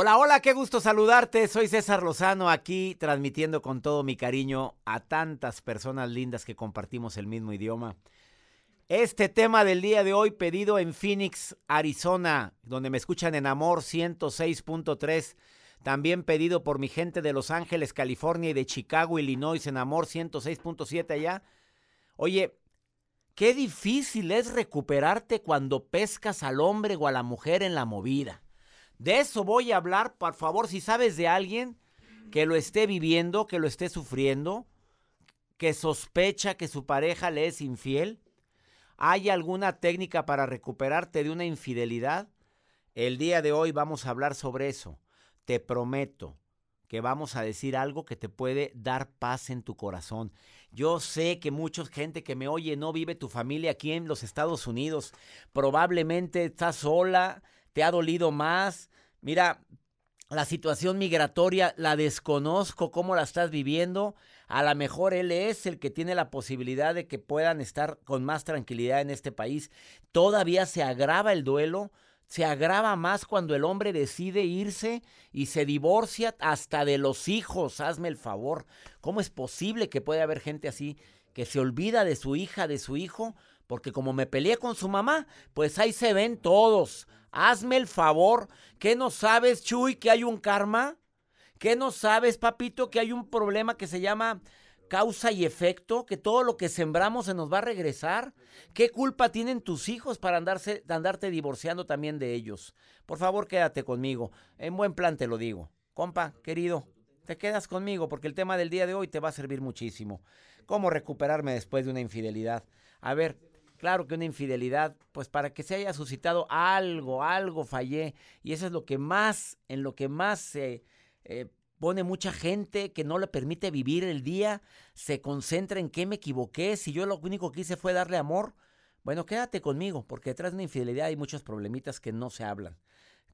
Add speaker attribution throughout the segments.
Speaker 1: Hola, hola, qué gusto saludarte. Soy César Lozano aquí transmitiendo con todo mi cariño a tantas personas lindas que compartimos el mismo idioma. Este tema del día de hoy pedido en Phoenix, Arizona, donde me escuchan en Amor 106.3. También pedido por mi gente de Los Ángeles, California y de Chicago, Illinois en Amor 106.7 allá. Oye, qué difícil es recuperarte cuando pescas al hombre o a la mujer en la movida. De eso voy a hablar, por favor, si sabes de alguien que lo esté viviendo, que lo esté sufriendo, que sospecha que su pareja le es infiel. ¿Hay alguna técnica para recuperarte de una infidelidad? El día de hoy vamos a hablar sobre eso. Te prometo que vamos a decir algo que te puede dar paz en tu corazón. Yo sé que mucha gente que me oye no vive tu familia aquí en los Estados Unidos. Probablemente estás sola, te ha dolido más. Mira, la situación migratoria la desconozco, cómo la estás viviendo. A lo mejor él es el que tiene la posibilidad de que puedan estar con más tranquilidad en este país. Todavía se agrava el duelo, se agrava más cuando el hombre decide irse y se divorcia hasta de los hijos. Hazme el favor. ¿Cómo es posible que pueda haber gente así que se olvida de su hija, de su hijo? Porque como me peleé con su mamá, pues ahí se ven todos. Hazme el favor. ¿Qué no sabes, Chuy, que hay un karma? ¿Qué no sabes, papito, que hay un problema que se llama causa y efecto? Que todo lo que sembramos se nos va a regresar. ¿Qué culpa tienen tus hijos para andarse, andarte divorciando también de ellos? Por favor, quédate conmigo. En buen plan te lo digo. Compa, querido, te quedas conmigo porque el tema del día de hoy te va a servir muchísimo. ¿Cómo recuperarme después de una infidelidad? A ver, Claro que una infidelidad, pues para que se haya suscitado algo, algo fallé. Y eso es lo que más, en lo que más se eh, pone mucha gente que no le permite vivir el día, se concentra en qué me equivoqué, si yo lo único que hice fue darle amor. Bueno, quédate conmigo, porque detrás de una infidelidad hay muchos problemitas que no se hablan.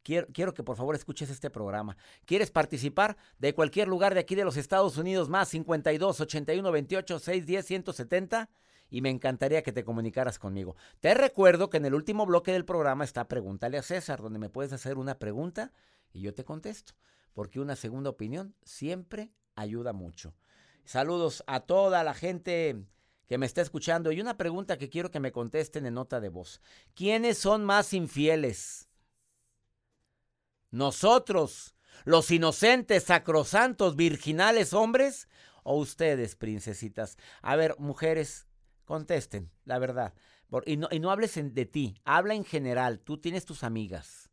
Speaker 1: Quiero, quiero, que por favor escuches este programa. ¿Quieres participar de cualquier lugar de aquí de los Estados Unidos más 52 81 28 610 170? Y me encantaría que te comunicaras conmigo. Te recuerdo que en el último bloque del programa está Pregúntale a César, donde me puedes hacer una pregunta y yo te contesto, porque una segunda opinión siempre ayuda mucho. Saludos a toda la gente que me está escuchando y una pregunta que quiero que me contesten en nota de voz. ¿Quiénes son más infieles? ¿Nosotros, los inocentes, sacrosantos, virginales hombres? ¿O ustedes, princesitas? A ver, mujeres, Contesten, la verdad. y, no, y no hables de ti, habla en general. Tú tienes tus amigas.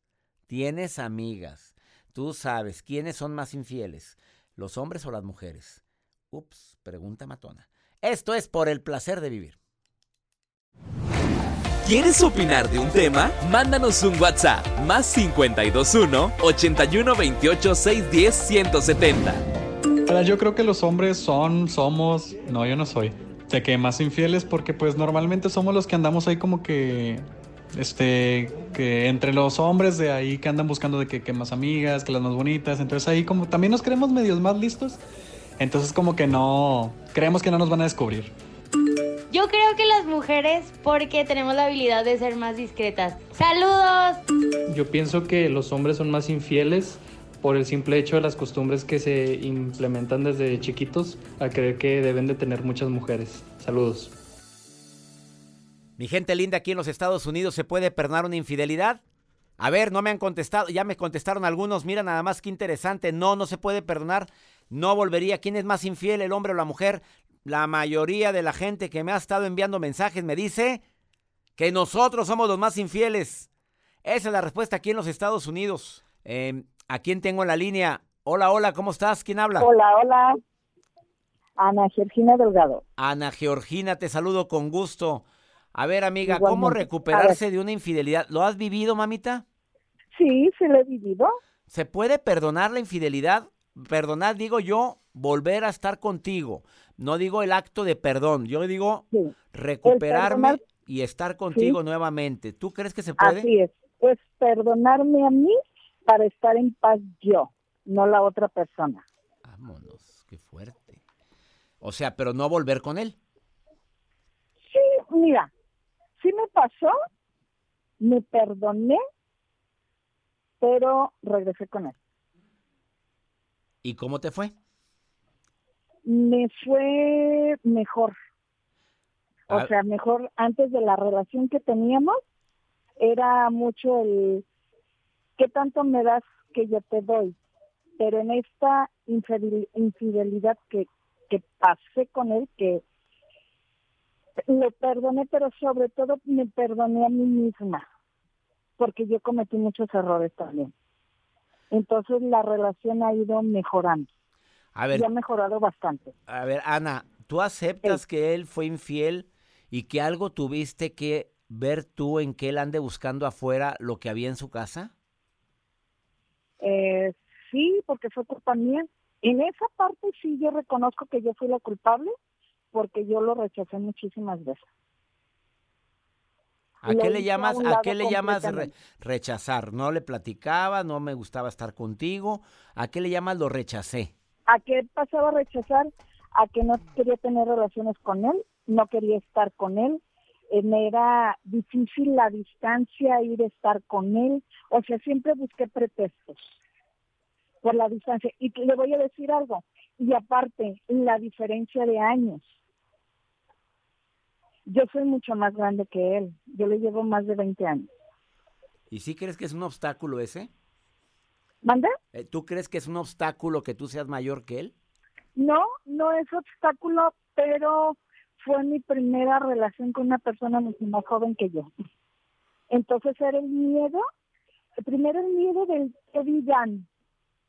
Speaker 1: Tienes amigas. Tú sabes quiénes son más infieles, los hombres o las mujeres. Ups, pregunta matona. Esto es por el placer de vivir.
Speaker 2: ¿Quieres opinar de un tema? Mándanos un WhatsApp más 521 81 28 610 170.
Speaker 3: Yo creo que los hombres son, somos, no, yo no soy de que más infieles porque pues normalmente somos los que andamos ahí como que este que entre los hombres de ahí que andan buscando de que, más amigas, que las más bonitas, entonces ahí como también nos creemos medios más listos, entonces como que no creemos que no nos van a descubrir.
Speaker 4: Yo creo que las mujeres porque tenemos la habilidad de ser más discretas. Saludos.
Speaker 5: Yo pienso que los hombres son más infieles por el simple hecho de las costumbres que se implementan desde chiquitos a creer que deben de tener muchas mujeres. Saludos.
Speaker 1: Mi gente linda aquí en los Estados Unidos, ¿se puede perdonar una infidelidad? A ver, no me han contestado, ya me contestaron algunos, mira nada más que interesante, no, no se puede perdonar, no volvería. ¿Quién es más infiel, el hombre o la mujer? La mayoría de la gente que me ha estado enviando mensajes me dice que nosotros somos los más infieles. Esa es la respuesta aquí en los Estados Unidos. Eh, ¿A quién tengo en la línea? Hola, hola, ¿cómo estás? ¿Quién habla?
Speaker 6: Hola, hola. Ana Georgina Delgado.
Speaker 1: Ana Georgina, te saludo con gusto. A ver, amiga, ¿cómo recuperarse de una infidelidad? ¿Lo has vivido, mamita?
Speaker 6: Sí, sí lo he vivido.
Speaker 1: ¿Se puede perdonar la infidelidad? Perdonar, digo yo, volver a estar contigo. No digo el acto de perdón, yo digo recuperarme y estar contigo nuevamente. ¿Tú crees que se puede?
Speaker 6: Así es. Pues perdonarme a mí para estar en paz yo, no la otra persona.
Speaker 1: Vámonos, qué fuerte. O sea, pero no volver con él.
Speaker 6: Sí, mira, sí me pasó, me perdoné, pero regresé con él.
Speaker 1: ¿Y cómo te fue?
Speaker 6: Me fue mejor. O
Speaker 1: Ah.
Speaker 6: sea, mejor antes de la relación que teníamos, era mucho el qué tanto me das que yo te doy. Pero en esta infidel- infidelidad que, que pasé con él, que lo perdoné, pero sobre todo me perdoné a mí misma, porque yo cometí muchos errores también. Entonces la relación ha ido mejorando
Speaker 1: A ver,
Speaker 6: y ha mejorado bastante.
Speaker 1: a ver, Ana, ¿tú aceptas que él fue infiel y que algo tuviste que ver tú en que él ande buscando afuera lo que había en su casa?
Speaker 6: Eh, sí, porque fue culpa mía. En esa parte sí yo reconozco que yo fui la culpable porque yo lo rechacé muchísimas veces.
Speaker 1: ¿A qué le
Speaker 6: hice a
Speaker 1: qué le llamas re- rechazar? No le platicaba, no me gustaba estar contigo. ¿A qué le llamas lo rechacé?
Speaker 6: ¿A qué pasaba a rechazar? A que no quería tener relaciones con él, no quería estar con él, me era difícil la distancia, ir a estar con él, o sea, siempre busqué pretextos por la distancia. Y le voy a decir algo, y aparte, la diferencia de años. Yo soy mucho más grande que él, yo le llevo más de 20 años.
Speaker 1: ¿Y sí crees que es un obstáculo ese?
Speaker 6: ¿Manda?
Speaker 1: Eh, ¿Tú crees que es un obstáculo que tú seas mayor que él?
Speaker 6: No, no es obstáculo, pero fue mi primera relación con una persona mucho más joven que yo. Entonces era el miedo, primero el miedo del que dirán.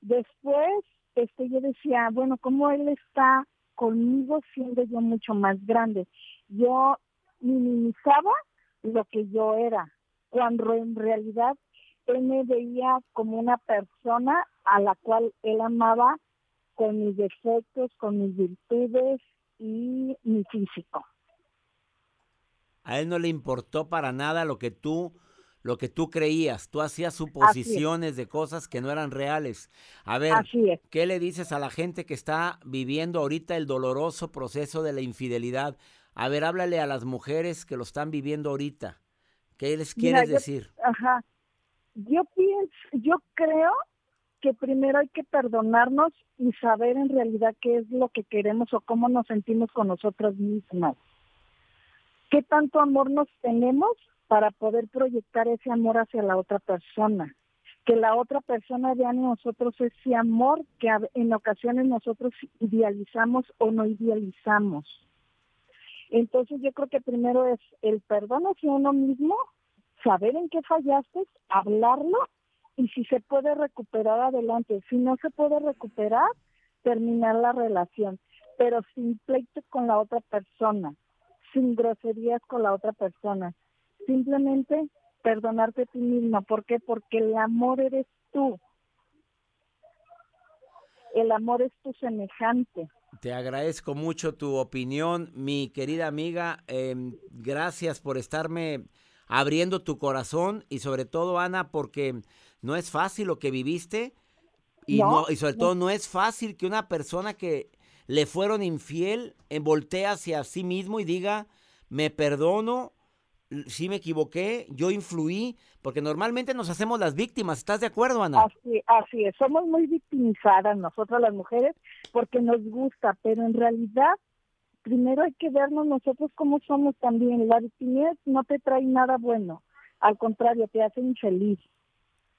Speaker 6: Después, este, yo decía, bueno, ¿cómo él está conmigo siendo yo mucho más grande? Yo minimizaba lo que yo era, cuando en realidad él me veía como una persona a la cual él amaba con mis defectos, con mis virtudes y mi físico.
Speaker 1: A él no le importó para nada lo que tú lo que tú creías. Tú hacías suposiciones de cosas que no eran reales. A ver. ¿qué le dices a la gente que está viviendo ahorita el doloroso proceso de la infidelidad? A ver, háblale a las mujeres que lo están viviendo ahorita. ¿Qué les
Speaker 6: Mira,
Speaker 1: quieres
Speaker 6: yo-
Speaker 1: decir?
Speaker 6: Ajá. Yo pienso, yo creo que primero hay que perdonarnos y saber en realidad qué es lo que queremos o cómo nos sentimos con nosotros mismas. ¿Qué tanto amor nos tenemos para poder proyectar ese amor hacia la otra persona? Que la otra persona vea en nosotros ese amor que en ocasiones nosotros idealizamos o no idealizamos. Entonces yo creo que primero es el perdón hacia uno mismo, saber en qué fallaste, hablarlo y si se puede recuperar adelante. Si no se puede recuperar, terminar la relación, pero sin pleito con la otra persona, sin groserías con la otra persona. Simplemente perdonarte a ti misma. ¿Por qué? Porque el amor eres tú. El amor es tu semejante.
Speaker 1: Te agradezco mucho tu opinión, mi querida amiga. em, gracias por estarme abriendo tu corazón y sobre todo, Ana, porque no es fácil lo que viviste y,
Speaker 6: No,
Speaker 1: no, y sobre todo no es fácil que una persona que le fueron infiel eh, voltee hacia sí mismo y diga, me perdono, sí me equivoqué, yo influí, porque normalmente nos hacemos las víctimas. ¿Estás de acuerdo, Ana?
Speaker 6: Así, así es, somos muy victimizadas nosotras las mujeres porque nos gusta, pero en realidad primero hay que vernos nosotros como somos también. La victimez no te trae nada bueno, al contrario, te hace infeliz.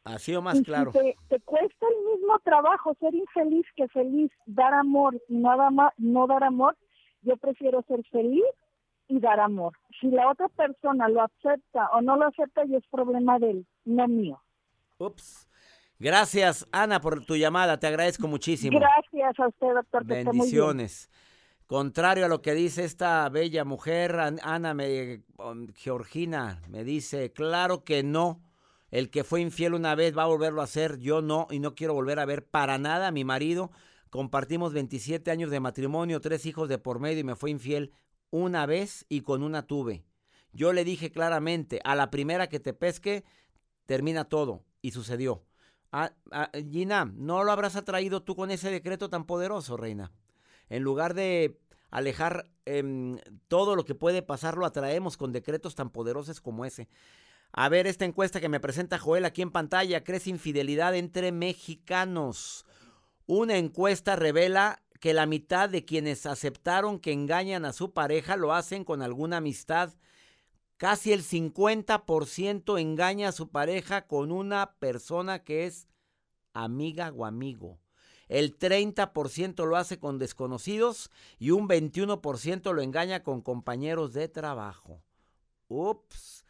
Speaker 1: Así o más
Speaker 6: y si
Speaker 1: claro.
Speaker 6: te, te cuesta el mismo trabajo ser infeliz que feliz, dar amor y no, no dar amor, yo prefiero ser feliz y dar amor. Si la otra persona lo acepta o no lo acepta, ya es problema de él, no mío.
Speaker 1: Ups. Gracias, Ana, por tu llamada. Te agradezco muchísimo.
Speaker 6: Gracias a usted, doctor.
Speaker 1: Bendiciones. Contrario a lo que dice esta bella mujer, An- Ana me, Georgina me dice, claro que no. El que fue infiel una vez va a volverlo a hacer. Yo no, y no quiero volver a ver para nada a mi marido. Compartimos 27 años de matrimonio, tres hijos de por medio y me fue infiel una vez y con una tuve. Yo le dije claramente, a la primera que te pesque, termina todo. Y sucedió. Ah, ah, Gina, ¿no lo habrás atraído tú con ese decreto tan poderoso, reina? En lugar de alejar em, todo lo que puede pasar, lo atraemos con decretos tan poderosos como ese. A ver, esta encuesta que me presenta Joel aquí en pantalla, ¿crees infidelidad entre mexicanos? Una encuesta revela que la mitad de quienes aceptaron que engañan a su pareja lo hacen con alguna amistad. Casi el 50% engaña a su pareja con una persona que es amiga o amigo. El 30% lo hace con desconocidos y un 21% lo engaña con compañeros de trabajo. Ups,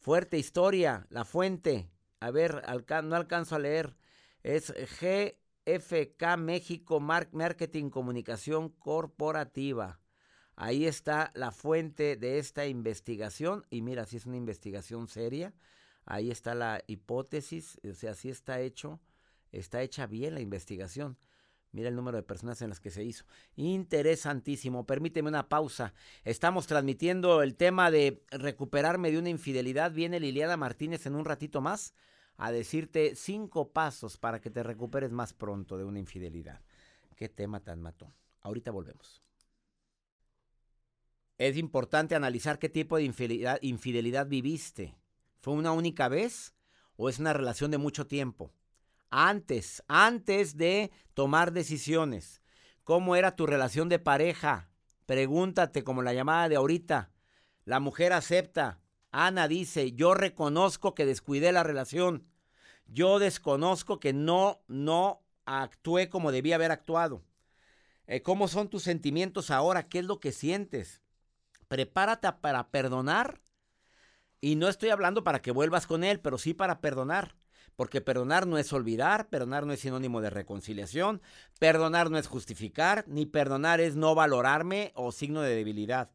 Speaker 1: fuerte historia, la fuente. A ver, no alcanzo a leer. Es GFK México Marketing Comunicación Corporativa. Ahí está la fuente de esta investigación. Y mira, si es una investigación seria. Ahí está la hipótesis, o sea, si está hecho está hecha bien la investigación. Mira el número de personas en las que se hizo. Interesantísimo. Permíteme una pausa. Estamos transmitiendo el tema de recuperarme de una infidelidad. Viene Liliana Martínez en un ratito más a decirte cinco pasos para que te recuperes más pronto de una infidelidad. Qué tema tan matón. Ahorita volvemos. Es importante analizar qué tipo de infidelidad, infidelidad viviste. ¿Fue una única vez o es una relación de mucho tiempo? Antes, antes de tomar decisiones. ¿Cómo era tu relación de pareja? Pregúntate como la llamada de ahorita. La mujer acepta. Ana dice, yo reconozco que descuidé la relación. Yo desconozco que no, no actué como debía haber actuado. Eh, ¿Cómo son tus sentimientos ahora? ¿Qué es lo que sientes? Prepárate para perdonar. Y no estoy hablando para que vuelvas con él, pero sí para perdonar. Porque perdonar no es olvidar, perdonar no es sinónimo de reconciliación, perdonar no es justificar, ni perdonar es no valorarme o signo de debilidad.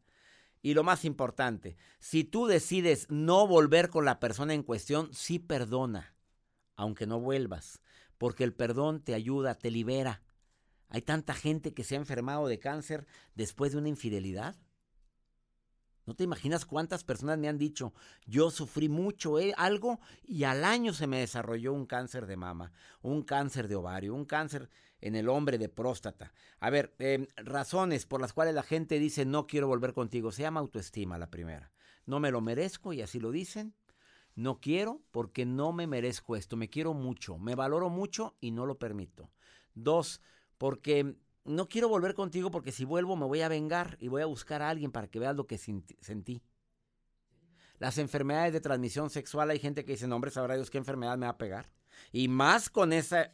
Speaker 1: Y lo más importante, si tú decides no volver con la persona en cuestión, sí perdona, aunque no vuelvas, porque el perdón te ayuda, te libera. Hay tanta gente que se ha enfermado de cáncer después de una infidelidad. No te imaginas cuántas personas me han dicho, yo sufrí mucho eh, algo y al año se me desarrolló un cáncer de mama, un cáncer de ovario, un cáncer en el hombre de próstata. A ver, em, razones por las cuales la gente dice no quiero volver contigo. Se llama autoestima la primera. No me lo merezco y así lo dicen. No quiero porque no me merezco esto. Me quiero mucho, me valoro mucho y no lo permito. Dos, porque no quiero volver contigo porque si vuelvo me voy a vengar y voy a buscar a alguien para que veas lo que sentí. Las enfermedades de transmisión sexual, hay gente que dice, no hombre, sabrá Dios qué enfermedad me va a pegar. Y más con esa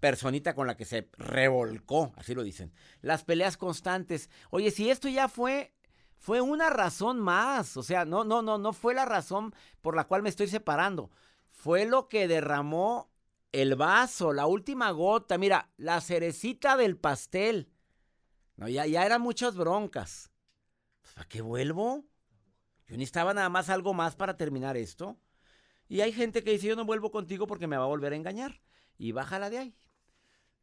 Speaker 1: personita con la que se revolcó, así lo dicen. Las peleas constantes. Oye, si esto ya fue, fue una razón más. O sea, no, no, no, no fue la razón por la cual me estoy separando. Fue lo que derramó el vaso, la última gota, mira, la cerecita del pastel. No, ya, ya eran muchas broncas. Pues, ¿Para qué vuelvo? Yo necesitaba nada más algo más para terminar esto. Y hay gente que dice, yo no vuelvo contigo porque me va a volver a engañar. Y bájala de ahí.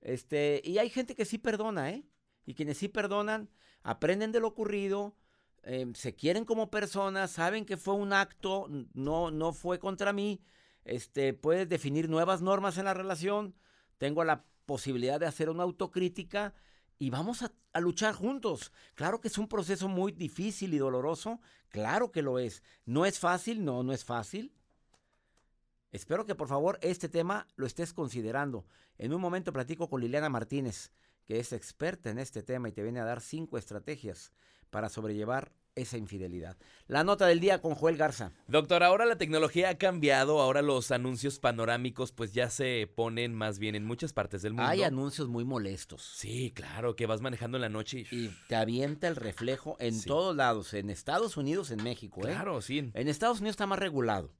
Speaker 1: Este, y hay gente que sí perdona, ¿eh? Y quienes sí perdonan, aprenden de lo ocurrido, em, se quieren como personas, saben que fue un acto, no, no fue contra mí, este, puedes definir nuevas normas en la relación, tengo la posibilidad de hacer una autocrítica y vamos a, a, luchar juntos. Claro que es un proceso muy difícil y doloroso, claro que lo es. No es fácil, no, no es fácil. Espero que por favor este tema lo estés considerando. En un momento platico con Liliana Martínez, que es experta en este tema y te viene a dar cinco estrategias para sobrellevar esa infidelidad. La nota del día con Joel Garza.
Speaker 2: Doctor, ahora la tecnología ha cambiado, ahora los anuncios panorámicos pues ya se ponen más bien en muchas partes del mundo.
Speaker 1: Hay anuncios muy molestos.
Speaker 2: Sí, claro, que vas manejando en la noche
Speaker 1: y, te avienta el reflejo en todos lados, en Estados Unidos, en México.
Speaker 2: ¿eh? Claro, sí.
Speaker 1: En Estados Unidos está más regulado.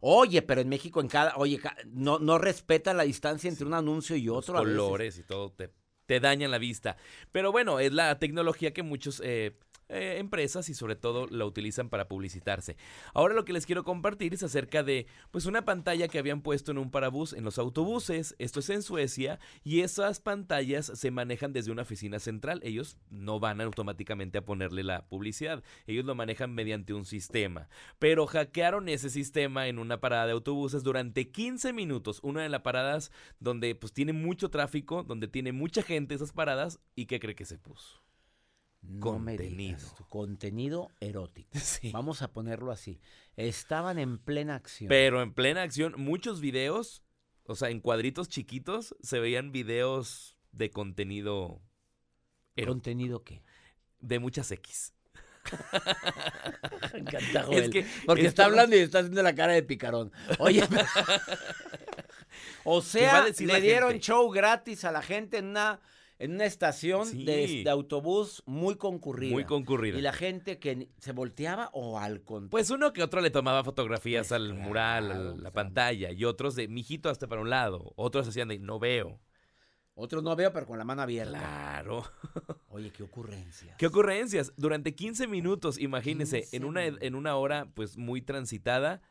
Speaker 1: Oye, pero en México en cada, oye, no, no respeta la distancia entre un anuncio y otro.
Speaker 2: Los colores y todo te, te dañan la vista. Pero bueno, es la tecnología que muchos eh, eh, empresas y sobre todo la utilizan para publicitarse. Ahora lo que les quiero compartir es acerca de pues una pantalla que habían puesto en un parabús en los autobuses, esto es en Suecia y esas pantallas se manejan desde una oficina central, ellos no van automáticamente a ponerle la publicidad, ellos lo manejan mediante un sistema, pero hackearon ese sistema en una parada de autobuses durante 15 minutos, una de las paradas donde pues tiene mucho tráfico, donde tiene mucha gente esas paradas y ¿qué cree que se puso?
Speaker 1: Contenido. contenido erótico. Vamos a ponerlo así. Estaban en plena acción.
Speaker 2: Pero en plena acción, muchos videos, o sea, en cuadritos chiquitos, se veían videos de contenido ero-
Speaker 1: ¿Contenido qué?
Speaker 2: de muchas X.
Speaker 1: Me encanta,
Speaker 2: Es que
Speaker 1: porque está hablando y está haciendo la cara de picarón. Oye, o sea, le dieron
Speaker 2: gente?
Speaker 1: show gratis a la gente en una, en una estación de,
Speaker 2: Sí.
Speaker 1: de autobús muy concurrida.
Speaker 2: Muy concurrida.
Speaker 1: Y la gente que se volteaba o al contrario.
Speaker 2: Pues uno que otro le tomaba fotografías
Speaker 1: Pues
Speaker 2: al
Speaker 1: claro,
Speaker 2: mural, a
Speaker 1: o
Speaker 2: la
Speaker 1: sea.
Speaker 2: pantalla, y otros de mijito hasta para un lado, otros hacían de no veo.
Speaker 1: Otros no veo, pero con la mano abierta.
Speaker 2: Claro.
Speaker 1: Oye, qué ocurrencia.
Speaker 2: ¿Qué ocurrencias? Durante 15 minutos, imagínense,
Speaker 1: 15
Speaker 2: en una, en una hora pues muy transitada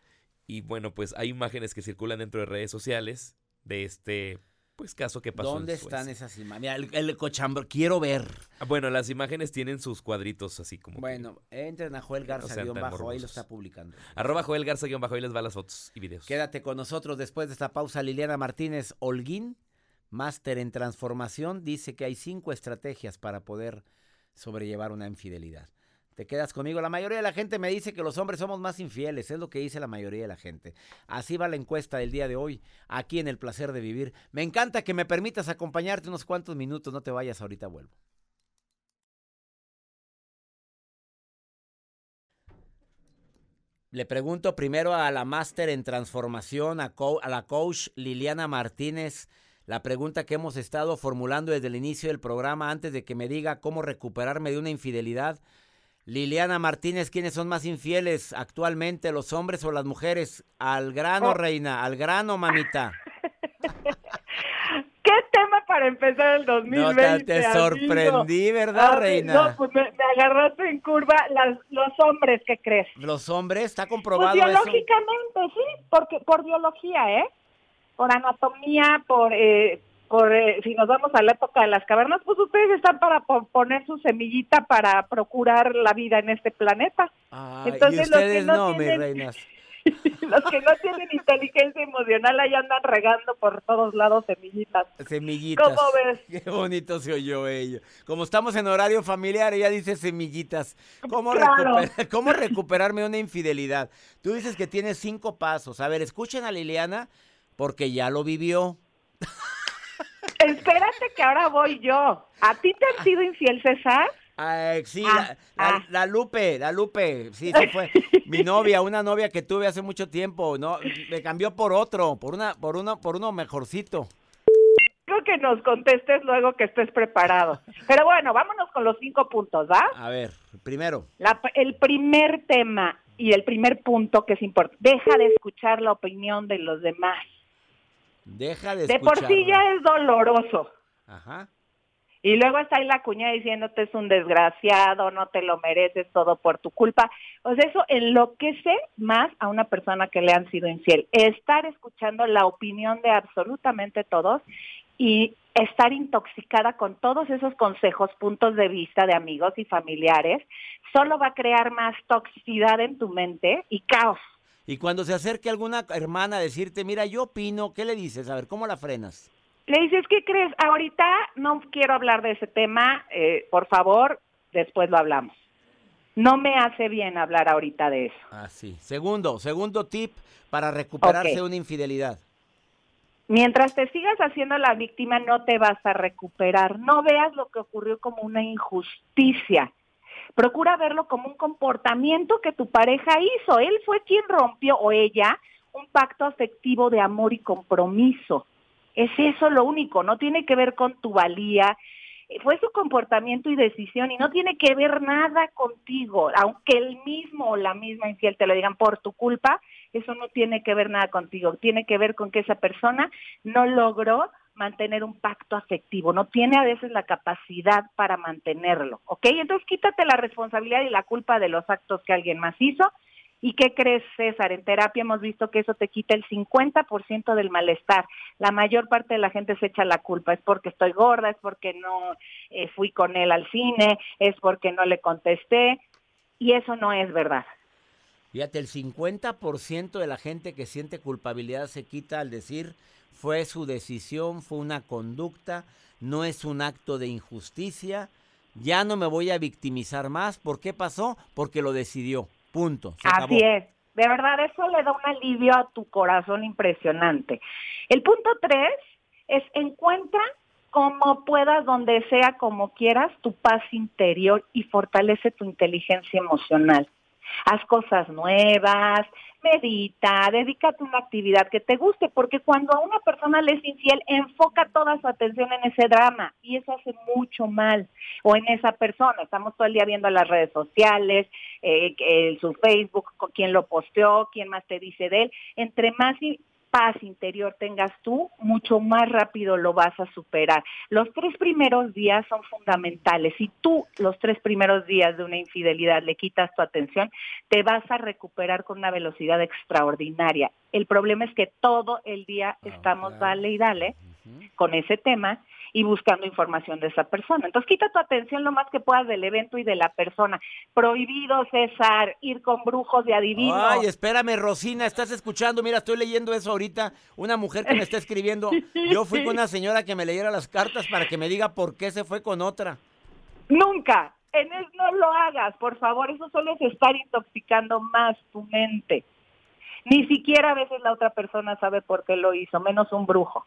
Speaker 2: y bueno, pues hay imágenes que circulan dentro de redes sociales de este pues caso que pasó.
Speaker 1: ¿Dónde están esas imágenes? Mira, el, el cochambro, quiero ver.
Speaker 2: Ah, Bueno, las imágenes tienen sus cuadritos así como que-
Speaker 1: Bueno, entren a Joel Garza
Speaker 2: sean
Speaker 1: guion
Speaker 2: tan
Speaker 1: bajo, ahí lo está publicando.
Speaker 2: Arroba Joel Garza guion bajo, ahí les va las fotos y videos.
Speaker 1: Quédate con nosotros después de esta pausa. Liliana Martínez Holguín, máster en transformación, dice que hay cinco estrategias para poder sobrellevar una infidelidad. Te quedas conmigo. La mayoría de la gente me dice que los hombres somos más infieles. Es lo que dice la mayoría de la gente. Así va la encuesta del día de hoy, aquí en El Placer de Vivir. Me encanta que me permitas acompañarte unos cuantos minutos. No te vayas, ahorita vuelvo. Le pregunto primero a la máster en transformación, a, a la coach Liliana Martínez, la pregunta que hemos estado formulando desde el inicio del programa antes de que me diga cómo recuperarme de una infidelidad. Liliana Martínez, ¿quiénes son más infieles actualmente, los hombres o las mujeres? Al grano,
Speaker 7: Oh.
Speaker 1: reina, al grano, mamita.
Speaker 7: ¿Qué tema para empezar el
Speaker 1: No,
Speaker 7: 2020?
Speaker 1: te, te
Speaker 7: amigo?
Speaker 1: sorprendí, ¿verdad,
Speaker 7: Ah,
Speaker 1: reina?
Speaker 7: No, pues me, me agarraste en curva las, los hombres, ¿qué crees?
Speaker 1: Los hombres, ¿está
Speaker 7: Pues
Speaker 1: comprobado eso?
Speaker 7: biológicamente, sí, porque por biología, ¿eh? Por anatomía, por, eh, por eh, si nos vamos a la época de las cavernas, pues ustedes están para po- poner su semillita para procurar la vida en este planeta.
Speaker 1: Ay,
Speaker 7: Entonces,
Speaker 1: y
Speaker 7: los que no
Speaker 1: no, mis
Speaker 7: tienen-
Speaker 1: reinas.
Speaker 7: Los que no tienen inteligencia emocional ahí andan regando por todos lados semillitas.
Speaker 1: Semillitas.
Speaker 7: ¿Cómo ves?
Speaker 1: Qué bonito se oyó ello. Como estamos en horario familiar, ella dice semillitas. ¿Cómo,
Speaker 7: Claro.
Speaker 1: ¿Cómo recuperarme una infidelidad? Tú dices que tienes cinco pasos. A ver, escuchen a Liliana porque ya lo vivió.
Speaker 7: Espérate que ahora voy yo. ¿A ti te han sido infiel, César?
Speaker 1: Ah, sí,
Speaker 7: Ah,
Speaker 1: la, la-
Speaker 7: ah.
Speaker 1: la Lupe, la Lupe, sí, sí fue. Mi novia, una novia que tuve hace mucho tiempo, no, me cambió por otro, por una, por uno, por uno mejorcito.
Speaker 7: Creo que nos contestes luego que estés preparado. Pero bueno, vámonos con los cinco puntos, ¿va?
Speaker 1: A ver, primero,
Speaker 7: La- el primer tema y el primer punto que es importante, deja de escuchar la opinión de los demás.
Speaker 1: Deja de
Speaker 7: De por sí ya es doloroso.
Speaker 1: Ajá.
Speaker 7: Y luego está ahí la cuñada diciéndote es un desgraciado, no te lo mereces, todo por tu culpa. O sea, eso enloquece más a una persona que le han sido infiel. Estar escuchando la opinión de absolutamente todos y estar intoxicada con todos esos consejos, puntos de vista de amigos y familiares, solo va a crear más toxicidad en tu mente y caos.
Speaker 1: Y cuando se acerque alguna hermana a decirte, mira, yo opino, ¿qué le dices? A ver, ¿cómo la frenas?
Speaker 7: Le dices, ¿qué crees? Ahorita no quiero hablar de ese tema, eh, por favor, después lo hablamos. No me hace bien hablar ahorita de eso.
Speaker 1: Ah, sí. Segundo, segundo tip para recuperarse de una infidelidad.
Speaker 7: Mientras te sigas haciendo la víctima, no te vas a recuperar. No veas lo que ocurrió como una injusticia. Procura verlo como un comportamiento que tu pareja hizo. Él fue quien rompió, o ella, un pacto afectivo de amor y compromiso. Es eso lo único, no tiene que ver con tu valía. Eh, Fue su comportamiento y decisión y no tiene que ver nada contigo. Aunque el mismo o la misma infiel te lo digan por tu culpa, eso no tiene que ver nada contigo. Tiene que ver con que esa persona no logró mantener un pacto afectivo, no tiene a veces la capacidad para mantenerlo, ¿ok? Entonces quítate la responsabilidad y la culpa de los actos que alguien más hizo. ¿Y qué crees, César? En terapia hemos visto que eso te quita el 50% del malestar. La mayor parte de la gente se echa la culpa. Es porque estoy gorda, es porque no eh, fui con él al cine, es porque no le contesté. Y eso no es verdad.
Speaker 1: Fíjate, el 50% de la gente que siente culpabilidad se quita al decir fue su decisión, fue una conducta, no es un acto de injusticia, ya no me voy a victimizar más. ¿Por qué pasó? Porque lo decidió. Punto. Se acabó.
Speaker 7: Así es. De verdad, eso le da un alivio a tu corazón impresionante. El punto tres es encuentra como puedas, donde sea, como quieras, tu paz interior y fortalece tu inteligencia emocional. Haz cosas nuevas, medita, dedícate a una actividad que te guste, porque cuando a una persona le es infiel, enfoca toda su atención en ese drama y eso hace mucho mal. O en esa persona, estamos todo el día viendo las redes sociales, eh, su Facebook, quién lo posteó, quién más te dice de él. Entre más paz interior tengas tú, mucho más rápido lo vas a superar. Los tres primeros días son fundamentales. Si tú los tres primeros días de una infidelidad le quitas tu atención, te vas a recuperar con una velocidad extraordinaria. El problema es que todo el día ah, estamos dale y dale con ese tema y buscando información de esa persona. Entonces quita tu atención lo más que puedas del evento y de la persona. Prohibido, César, ir con brujos de adivinos.
Speaker 1: Ay, espérame, Rosina, estás escuchando, mira, estoy leyendo eso ahorita, una mujer que me está escribiendo. Yo fui con una señora que me leyera las cartas para que me diga por qué se fue con otra.
Speaker 7: Nunca, en eso no lo hagas, por favor, eso solo es estar intoxicando más tu mente. Ni siquiera a veces la otra persona sabe por qué lo hizo, menos un brujo.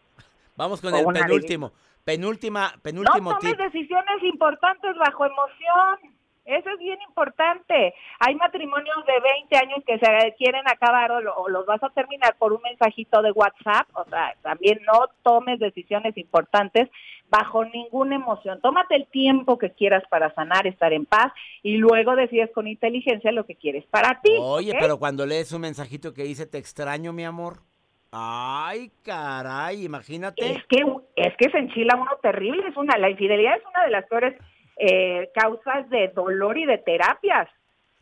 Speaker 1: Vamos con el penúltimo. Penúltima, penúltimo
Speaker 7: no tomes decisiones importantes bajo emoción. Eso es bien importante. Hay matrimonios de 20 años que se quieren acabar o, los vas a terminar por un mensajito de WhatsApp. O sea, también no tomes decisiones importantes bajo ninguna emoción. Tómate el tiempo que quieras para sanar, estar en paz y luego decides con inteligencia lo que quieres para ti.
Speaker 1: Oye, pero cuando lees un mensajito que dice te extraño, mi amor. Ay, caray, imagínate.
Speaker 7: Es que, es que se enchila uno terrible, es una, la infidelidad es una de las peores eh, causas de dolor y de terapias.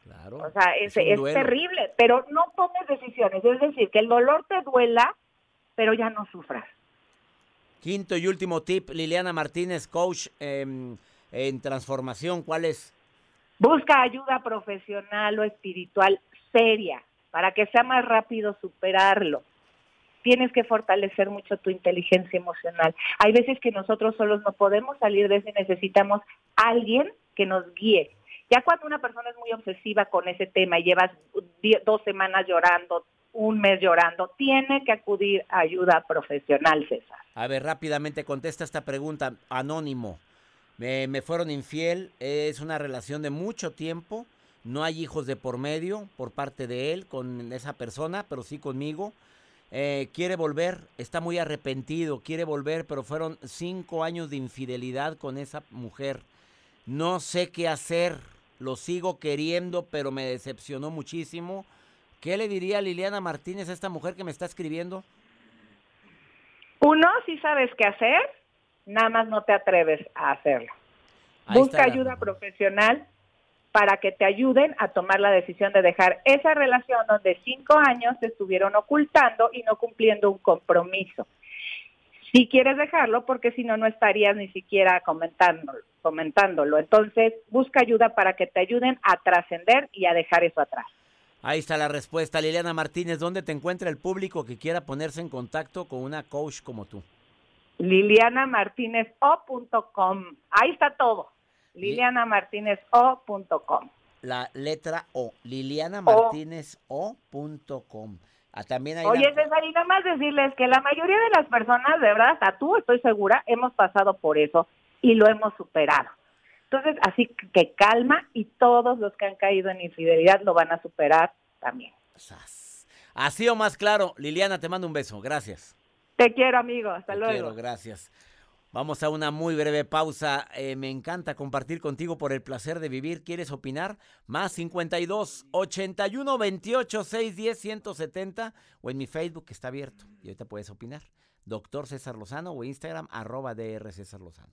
Speaker 7: Claro. O sea, es, es, terrible, pero no tomes decisiones, es decir, que el dolor te duela, pero ya no sufras.
Speaker 1: Quinto y último tip, Liliana Martínez, coach en transformación, ¿cuál es?
Speaker 7: Busca ayuda profesional o espiritual seria para que sea más rápido superarlo tienes que fortalecer mucho tu inteligencia emocional. Hay veces que nosotros solos no podemos salir de eso y necesitamos alguien que nos guíe. Ya cuando una persona es muy obsesiva con ese tema y llevas dos semanas llorando, un mes llorando, tiene que acudir a ayuda profesional, César.
Speaker 1: A ver, rápidamente contesta esta pregunta, anónimo. Me, me fueron infiel, es una relación de mucho tiempo, no hay hijos de por medio por parte de él con esa persona, pero sí conmigo. Eh, quiere volver, está muy arrepentido, quiere volver, pero fueron cinco años de infidelidad con esa mujer. No sé qué hacer, lo sigo queriendo, pero me decepcionó muchísimo. ¿Qué le diría Liliana Martínez a esta mujer que me está escribiendo?
Speaker 7: Uno, si sabes qué hacer, nada más no te atreves a hacerlo. Busca ayuda profesional para que te ayuden a tomar la decisión de dejar esa relación donde cinco años te estuvieron ocultando y no cumpliendo un compromiso. Si quieres dejarlo, porque si no, no estarías ni siquiera comentándolo, comentándolo. Entonces, busca ayuda para que te ayuden a trascender y a dejar eso atrás.
Speaker 1: Ahí está la respuesta, Liliana Martínez. ¿Dónde te encuentra el público que quiera ponerse en contacto con una coach como tú?
Speaker 7: lilianamartinezO.com. Ahí está todo lilianamartinezO.com.
Speaker 1: La letra O, lilianamartinezO.com. Ah, también hay
Speaker 7: Oye, César, y nada más decirles que la mayoría de las personas, de verdad, hasta tú, estoy segura, hemos pasado por eso y lo hemos superado. Entonces, así que calma y todos los que han caído en infidelidad lo van a superar también.
Speaker 1: Así o más claro, Liliana, te mando un beso. Gracias.
Speaker 7: Te quiero, amigo. Hasta luego.
Speaker 1: Quiero, gracias. Vamos a una muy breve pausa. Eh, me encanta compartir contigo por el placer de vivir. ¿Quieres opinar? Más 52 81 28 610 170 o en mi Facebook que está abierto y ahorita puedes opinar. Doctor César Lozano o Instagram arroba DR César Lozano.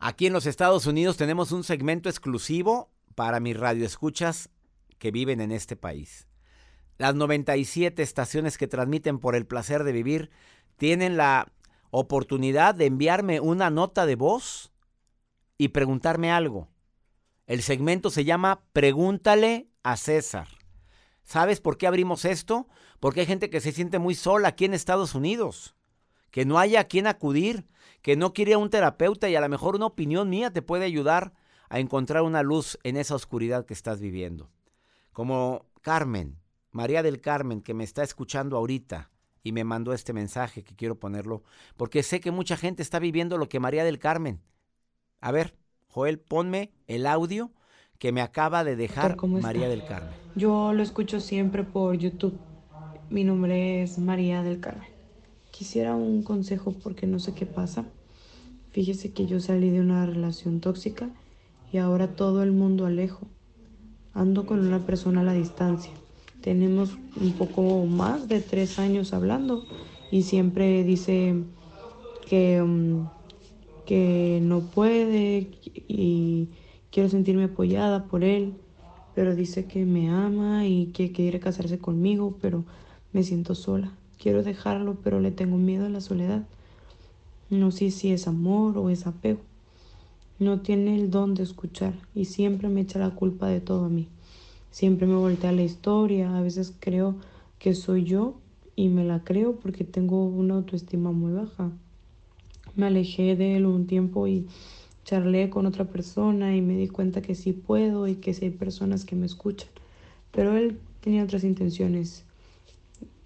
Speaker 1: Aquí en los Estados Unidos tenemos un segmento exclusivo para mis radioescuchas que viven en este país. Las 97 estaciones que transmiten por el placer de vivir tienen la oportunidad de enviarme una nota de voz y preguntarme algo. El segmento se llama Pregúntale a César. ¿Sabes por qué abrimos esto? Porque hay gente que se siente muy sola aquí en Estados Unidos, que no haya a quien acudir, que no quiere a un terapeuta y a lo mejor una opinión mía te puede ayudar a encontrar una luz en esa oscuridad que estás viviendo. Como Carmen, María del Carmen, que me está escuchando ahorita y me mandó este mensaje que quiero ponerlo, porque sé que mucha gente está viviendo lo que María del Carmen. A ver, Joel, ponme el audio que me acaba de dejar
Speaker 8: ¿Cómo está?
Speaker 1: María del Carmen.
Speaker 8: Yo lo escucho siempre por YouTube. Mi nombre es María del Carmen. Quisiera un consejo porque no sé qué pasa. Fíjese que yo salí de una relación tóxica y ahora todo el mundo alejo. Ando con una persona a la distancia. Tenemos un poco más de tres años hablando y siempre dice que, um, que no puede y quiero sentirme apoyada por él, pero dice que me ama y que quiere casarse conmigo, pero me siento sola. Quiero dejarlo, pero le tengo miedo a la soledad. No sé si es amor o es apego. No tiene el don de escuchar y siempre me echa la culpa de todo a mí. Siempre me voltea la historia, a veces creo que soy yo y me la creo porque tengo una autoestima muy baja. Me alejé de él un tiempo y charlé con otra persona y me di cuenta que sí puedo y que sí hay personas que me escuchan. Pero él tenía otras intenciones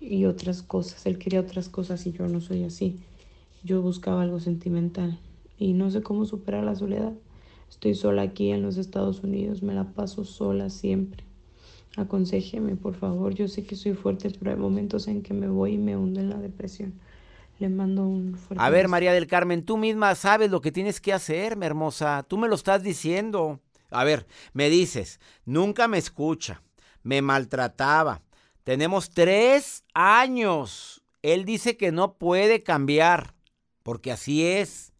Speaker 8: y otras cosas. Él quería otras cosas y yo no soy así. Yo buscaba algo sentimental y no sé cómo superar la soledad. Estoy sola aquí en los Estados Unidos, me la paso sola siempre. Aconséjeme, por favor. Yo sé que soy fuerte, pero hay momentos en que me voy y me hundo en la depresión. Le mando un fuerte
Speaker 1: A ver,
Speaker 8: beso.
Speaker 1: María del Carmen, tú misma sabes lo que tienes que hacer, mi hermosa. Tú me lo estás diciendo. A ver, me dices, nunca me escucha, me maltrataba. Tenemos tres años. Él dice que no puede cambiar, porque así es.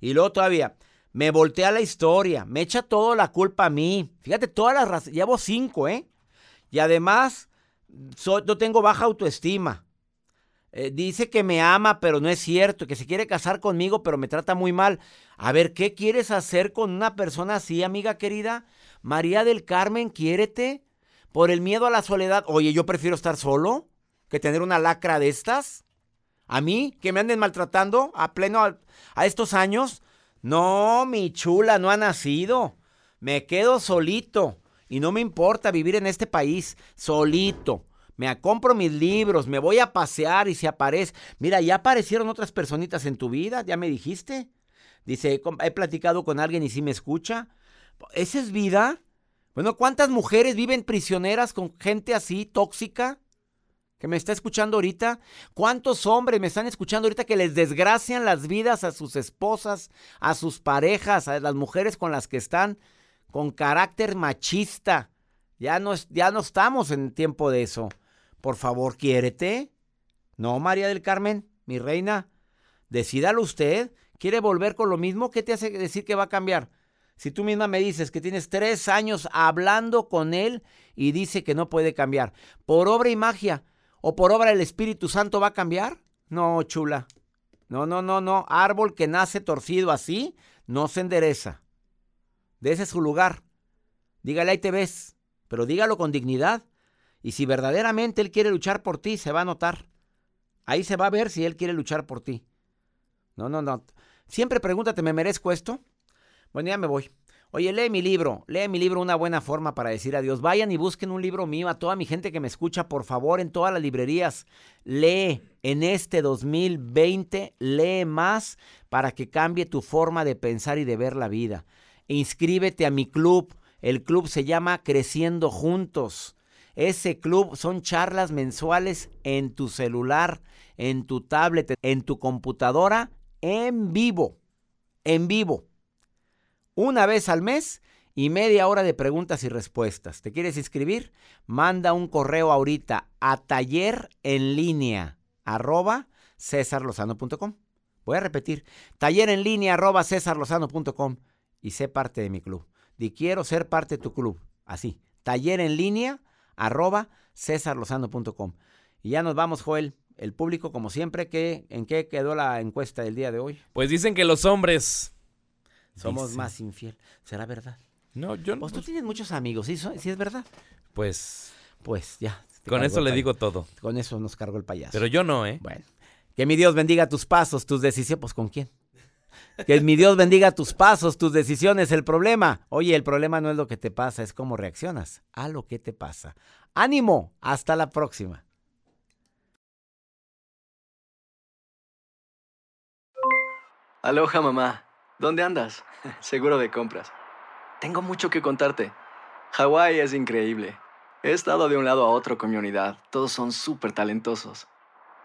Speaker 1: Y luego todavía, me voltea la historia, me echa toda la culpa a mí. Fíjate, todas las razones, llevo cinco, ¿eh? Y además, yo tengo baja autoestima. Eh, dice que me ama, pero no es cierto, que se quiere casar conmigo, pero me trata muy mal. A ver, ¿qué quieres hacer con una persona así, amiga querida? María del Carmen, quiérete. Por el miedo a la soledad. Oye, yo prefiero estar solo que tener una lacra de estas. A mí, que me anden maltratando a pleno a, a estos años. No, mi chula, no ha nacido. Me quedo solito. Y no me importa vivir en este país solito. Me compro mis libros, me voy a pasear y se aparece. Mira, ya aparecieron otras personitas en tu vida, ya me dijiste. Dice, "Com- he platicado con alguien y sí me escucha. ¿Esa es vida? Bueno, ¿cuántas mujeres viven prisioneras con gente así, tóxica? Que me está escuchando ahorita. ¿Cuántos hombres me están escuchando ahorita que les desgracian las vidas a sus esposas, a sus parejas, a las mujeres con las que están con carácter machista? Ya no, ya no estamos en tiempo de eso. Por favor, quiérete. No, María del Carmen, mi reina. Decídalo usted. ¿Quiere volver con lo mismo? ¿Qué te hace decir que va a cambiar? Si tú misma me dices que tienes tres años hablando con él y dice que no puede cambiar, ¿por obra y magia o por obra del Espíritu Santo va a cambiar? No, chula. No, no, no, no. Árbol que nace torcido así no se endereza. De ese es su lugar. Dígale, ahí te ves. Pero dígalo con dignidad. Y si verdaderamente él quiere luchar por ti, se va a notar. Ahí se va a ver si él quiere luchar por ti. No, no, no. Siempre pregúntate, ¿me merezco esto? Bueno, ya me voy. Oye, lee mi libro, lee mi libro Una buena forma para decir adiós. Vayan y busquen un libro mío a toda mi gente que me escucha, por favor, en todas las librerías. Lee en este 2020, lee más para que cambie tu forma de pensar y de ver la vida. Inscríbete a mi club. El club se llama Creciendo Juntos. Ese club son charlas mensuales en tu celular, en tu tablet, en tu computadora, en vivo. En vivo una vez al mes y media hora de preguntas y respuestas. ¿Te quieres inscribir? Manda un correo ahorita a taller en línea arroba cesarlozano.com. Voy a repetir, taller en línea arroba cesarlozano.com y sé parte de mi club. Di quiero ser parte de tu club. Así, taller en línea arroba cesarlozano.com. Y ya nos vamos, Joel. El público, como siempre, ¿qué, ¿en qué quedó la encuesta del día de hoy?
Speaker 2: Pues dicen que los hombres.
Speaker 1: Somos
Speaker 2: Dicen.
Speaker 1: más infiel. ¿Será verdad?
Speaker 2: No, yo no.
Speaker 1: Pues tú tienes muchos amigos, ¿sí, sí es verdad?
Speaker 2: Pues
Speaker 1: Pues ya.
Speaker 2: con eso le
Speaker 1: payaso.
Speaker 2: digo todo.
Speaker 1: Con eso nos cargó el payaso.
Speaker 2: Pero yo no, ¿eh?
Speaker 1: Bueno. Que mi Dios bendiga tus pasos, tus decisiones. Pues con quién. Que mi Dios bendiga tus pasos, tus decisiones, el problema. Oye, el problema no es lo que te pasa, es cómo reaccionas a lo que te pasa. Ánimo, hasta la próxima.
Speaker 9: Aloha mamá, ¿dónde andas? Seguro de compras. Tengo mucho que contarte. Hawái es increíble. He estado de un lado a otro con mi unidad. Todos son súper talentosos.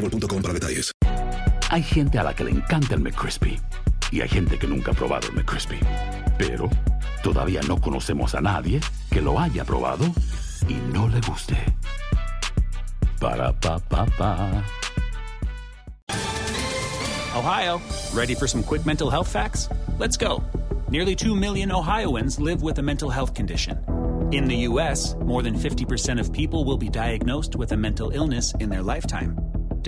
Speaker 10: boostmobile.com para detalles.
Speaker 11: Hay gente a la que le encanta el McCrispy y hay gente que nunca ha probado el McCrispy. Pero todavía no conocemos a nadie que lo haya probado y no le guste. Para pa pa pa.
Speaker 12: Ohio, ready for some quick mental health facts? Let's go. Nearly 2 million Ohioans live with a mental health condition. In the U.S., more than 50% of people will be diagnosed with a mental illness in their lifetime